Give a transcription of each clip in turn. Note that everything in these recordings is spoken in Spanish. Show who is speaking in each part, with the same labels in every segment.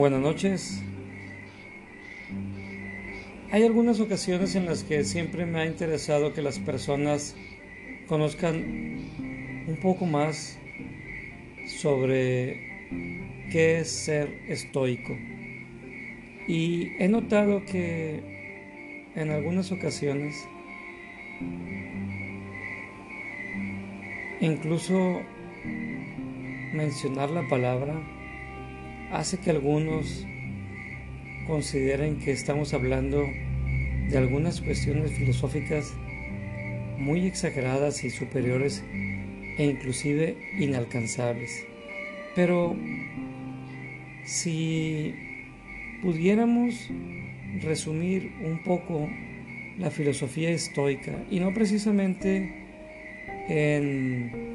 Speaker 1: Buenas noches. Hay algunas ocasiones en las que siempre me ha interesado que las personas conozcan un poco más sobre qué es ser estoico. Y he notado que en algunas ocasiones incluso mencionar la palabra hace que algunos consideren que estamos hablando de algunas cuestiones filosóficas muy exageradas y superiores e inclusive inalcanzables. Pero si pudiéramos resumir un poco la filosofía estoica y no precisamente en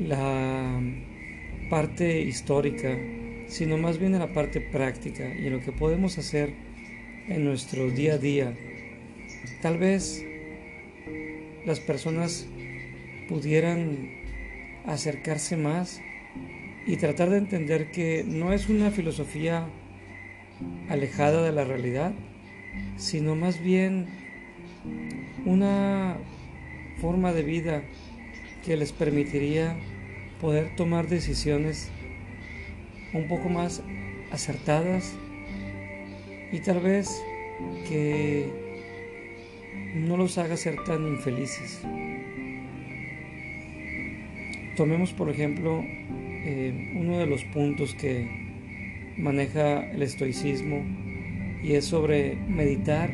Speaker 1: la parte histórica, sino más bien en la parte práctica y en lo que podemos hacer en nuestro día a día. Tal vez las personas pudieran acercarse más y tratar de entender que no es una filosofía alejada de la realidad, sino más bien una forma de vida que les permitiría poder tomar decisiones un poco más acertadas y tal vez que no los haga ser tan infelices. Tomemos por ejemplo eh, uno de los puntos que maneja el estoicismo y es sobre meditar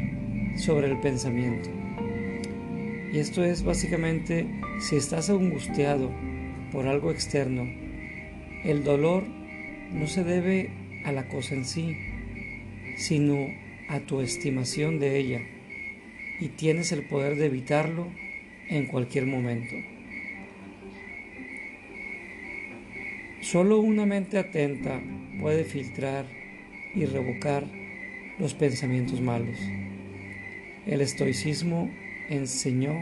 Speaker 1: sobre el pensamiento. Y esto es básicamente si estás angustiado por algo externo, el dolor no se debe a la cosa en sí, sino a tu estimación de ella, y tienes el poder de evitarlo en cualquier momento. Solo una mente atenta puede filtrar y revocar los pensamientos malos. El estoicismo enseñó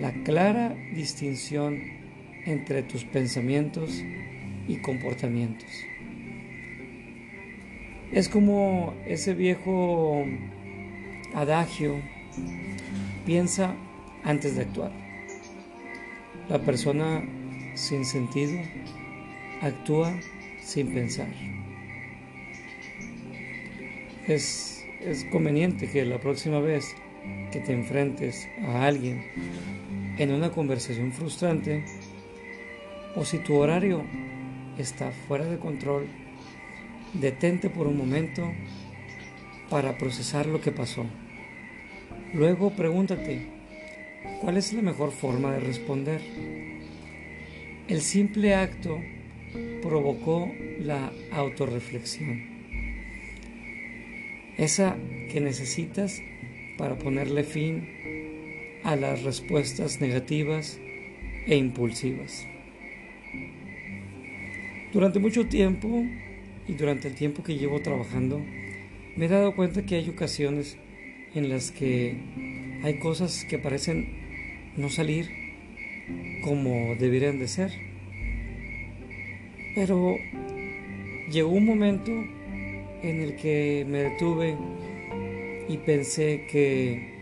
Speaker 1: la clara distinción entre tus pensamientos y comportamientos. Es como ese viejo adagio, piensa antes de actuar. La persona sin sentido actúa sin pensar. Es, es conveniente que la próxima vez que te enfrentes a alguien en una conversación frustrante, o si tu horario está fuera de control, detente por un momento para procesar lo que pasó. Luego pregúntate, ¿cuál es la mejor forma de responder? El simple acto provocó la autorreflexión, esa que necesitas para ponerle fin a las respuestas negativas e impulsivas. Durante mucho tiempo y durante el tiempo que llevo trabajando, me he dado cuenta que hay ocasiones en las que hay cosas que parecen no salir como deberían de ser. Pero llegó un momento en el que me detuve y pensé que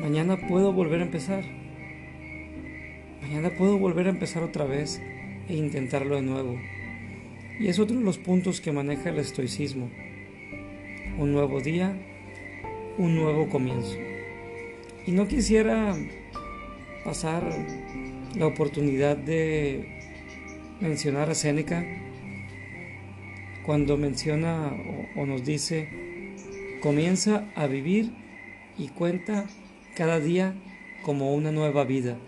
Speaker 1: mañana puedo volver a empezar. Mañana puedo volver a empezar otra vez e intentarlo de nuevo. Y es otro de los puntos que maneja el estoicismo. Un nuevo día, un nuevo comienzo. Y no quisiera pasar la oportunidad de mencionar a Séneca cuando menciona o, o nos dice, comienza a vivir y cuenta cada día como una nueva vida.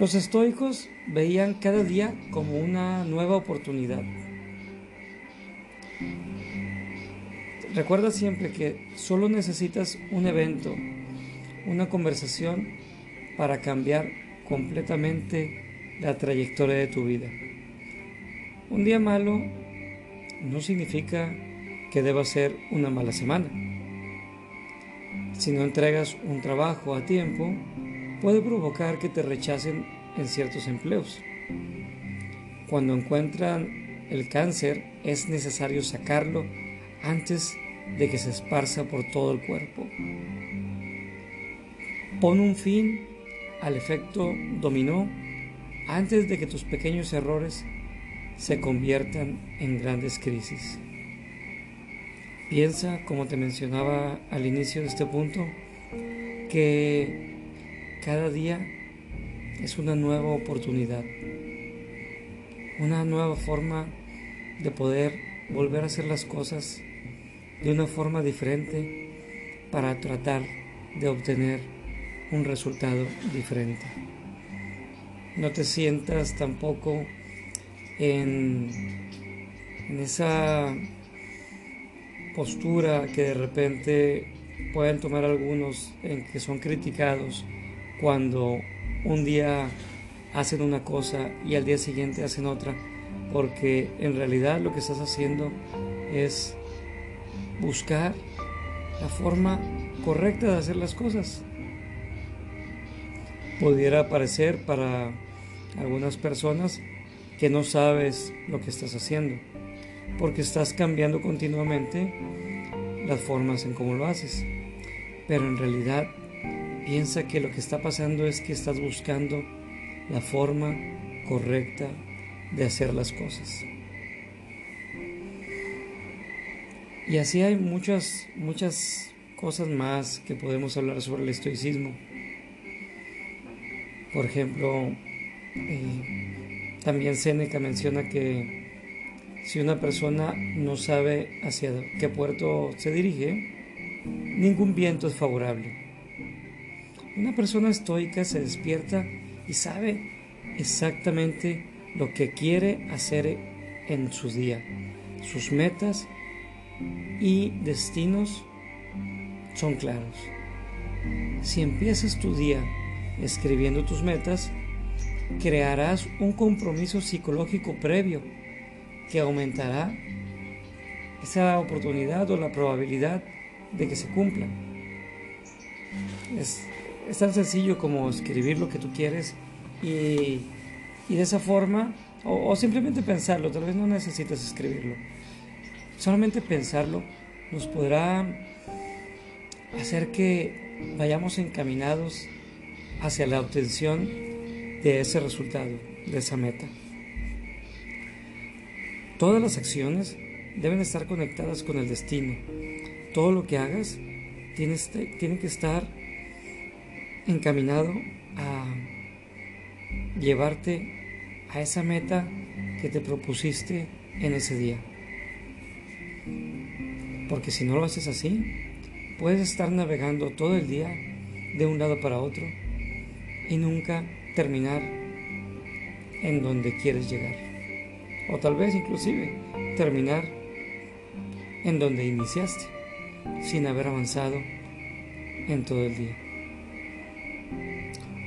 Speaker 1: Los estoicos veían cada día como una nueva oportunidad. Recuerda siempre que solo necesitas un evento, una conversación para cambiar completamente la trayectoria de tu vida. Un día malo no significa que deba ser una mala semana. Si no entregas un trabajo a tiempo, puede provocar que te rechacen en ciertos empleos. Cuando encuentran el cáncer es necesario sacarlo antes de que se esparza por todo el cuerpo. Pon un fin al efecto dominó antes de que tus pequeños errores se conviertan en grandes crisis. Piensa, como te mencionaba al inicio de este punto, que cada día es una nueva oportunidad, una nueva forma de poder volver a hacer las cosas de una forma diferente para tratar de obtener un resultado diferente. No te sientas tampoco en, esa postura que de repente pueden tomar algunos en que son criticados cuando un día hacen una cosa y al día siguiente hacen otra, porque en realidad lo que estás haciendo es buscar la forma correcta de hacer las cosas. Pudiera parecer para algunas personas que no sabes lo que estás haciendo, porque estás cambiando continuamente las formas en cómo lo haces. Pero en realidad piensa que lo que está pasando es que estás buscando la forma correcta de hacer las cosas. Y así hay muchas, muchas cosas más que podemos hablar sobre el estoicismo. Por ejemplo, eh, también Seneca menciona que si una persona no sabe hacia qué puerto se dirige, ningún viento es favorable. Una persona estoica se despierta y sabe exactamente lo que quiere hacer en su día, sus metas y destinos son claros. Si empiezas tu día escribiendo tus metas, crearás un compromiso psicológico previo que aumentará esa oportunidad o la probabilidad de que se cumplan. Es, tan sencillo como escribir lo que tú quieres y, de esa forma, o simplemente pensarlo, tal vez no necesitas escribirlo Solamente pensarlo nos podrá hacer que vayamos encaminados hacia la obtención de ese resultado, de esa meta. Todas las acciones deben estar conectadas con el destino. Todo lo que hagas tiene, tiene que estar encaminado a llevarte a esa meta que te propusiste en ese día. Porque si no lo haces así, puedes estar navegando todo el día de un lado para otro y nunca terminar en donde quieres llegar. O tal vez inclusive terminar en donde iniciaste, sin haber avanzado en todo el día.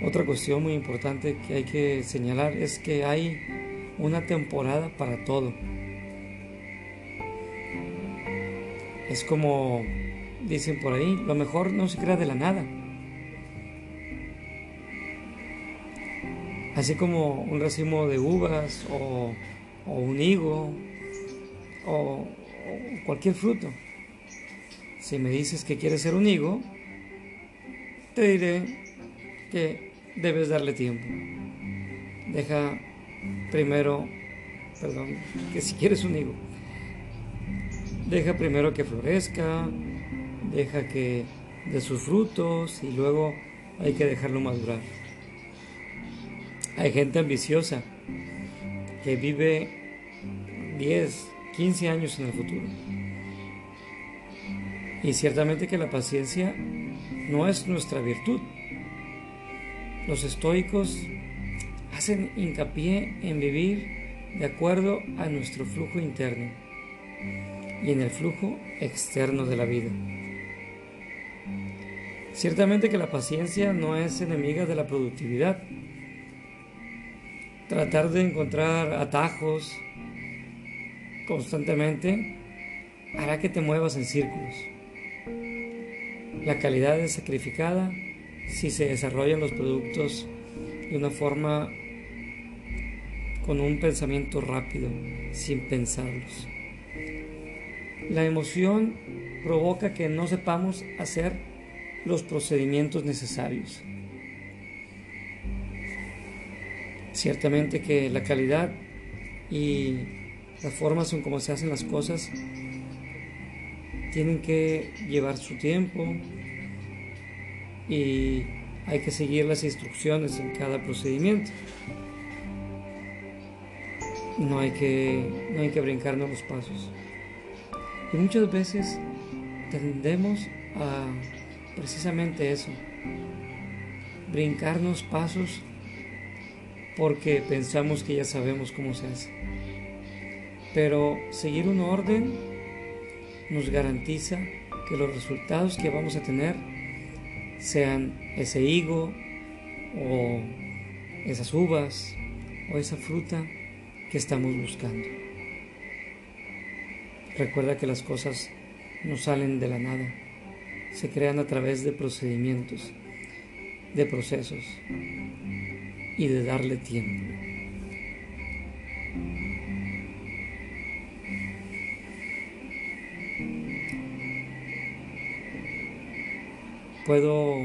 Speaker 1: Otra cuestión muy importante que hay que señalar es que hay una temporada para todo. Es como dicen por ahí, lo mejor no se crea de la nada. Así como un racimo de uvas o, un higo o, o cualquier fruto. Si me dices que quieres ser un higo, te diré que debes darle tiempo. Deja primero, perdón, que si quieres un higo, Deja primero que florezca, deja que de sus frutos y luego hay que dejarlo madurar. Hay gente ambiciosa que vive 10, 15 años en el futuro. Y ciertamente que la paciencia no es nuestra virtud. Los estoicos hacen hincapié en vivir de acuerdo a nuestro flujo interno y en el flujo externo de la vida. Ciertamente que la paciencia no es enemiga de la productividad. Tratar de encontrar atajos constantemente hará que te muevas en círculos. La calidad es sacrificada si se desarrollan los productos de una forma con un pensamiento rápido, sin pensarlos. La emoción provoca que no sepamos hacer los procedimientos necesarios. Ciertamente que la calidad y la forma en cómo se hacen las cosas tienen que llevar su tiempo y hay que seguir las instrucciones en cada procedimiento. No hay que, no hay que brincarnos los pasos. Y muchas veces tendemos a precisamente eso, brincarnos pasos porque pensamos que ya sabemos cómo se hace. Pero seguir un orden nos garantiza que los resultados que vamos a tener sean ese higo o esas uvas o esa fruta que estamos buscando. Recuerda que las cosas no salen de la nada, se crean a través de procedimientos, de procesos y de darle tiempo. Puedo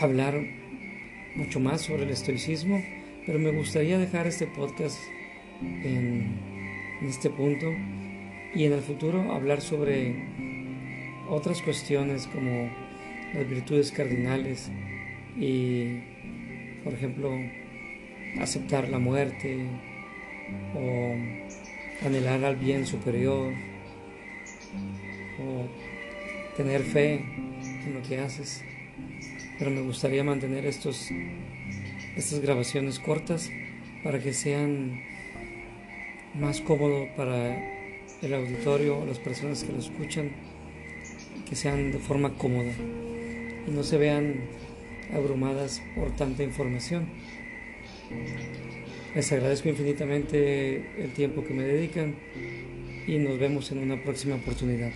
Speaker 1: hablar mucho más sobre el estoicismo, pero me gustaría dejar este podcast en, este punto y en el futuro hablar sobre otras cuestiones como las virtudes cardinales y, por ejemplo, aceptar la muerte o anhelar al bien superior o tener fe en lo que haces. Pero me gustaría mantener estos, estas grabaciones cortas para que sean más cómodos para el auditorio las personas que lo escuchan, que sean de forma cómoda y no se vean abrumadas por tanta información. Les agradezco infinitamente el tiempo que me dedican y nos vemos en una próxima oportunidad.